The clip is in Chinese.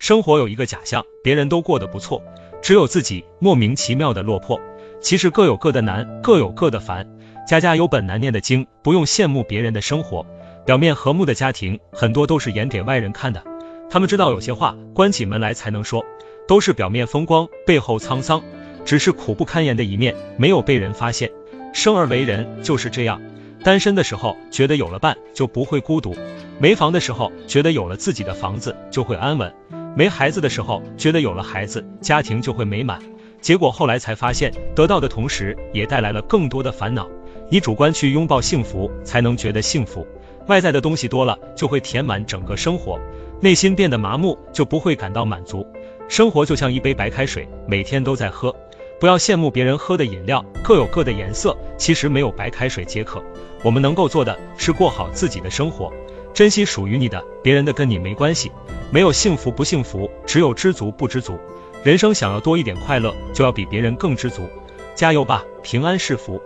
生活有一个假象，别人都过得不错，只有自己莫名其妙的落魄。其实各有各的难，各有各的烦。家家有本难念的经，不用羡慕别人的生活。表面和睦的家庭，很多都是演给外人看的。他们知道有些话关起门来才能说，都是表面风光，背后沧桑。只是苦不堪言的一面没有被人发现。生而为人就是这样，单身的时候觉得有了伴就不会孤独，没房的时候觉得有了自己的房子就会安稳，没孩子的时候觉得有了孩子家庭就会美满。结果后来才发现，得到的同时也带来了更多的烦恼。以主观去拥抱幸福，才能觉得幸福。外在的东西多了，就会填满整个生活，内心变得麻木，就不会感到满足。生活就像一杯白开水，每天都在喝。不要羡慕别人喝的饮料，各有各的颜色，其实没有白开水解渴。我们能够做的是过好自己的生活，珍惜属于你的，别人的跟你没关系。没有幸福不幸福，只有知足不知足。人生想要多一点快乐，就要比别人更知足。加油吧，平安是福。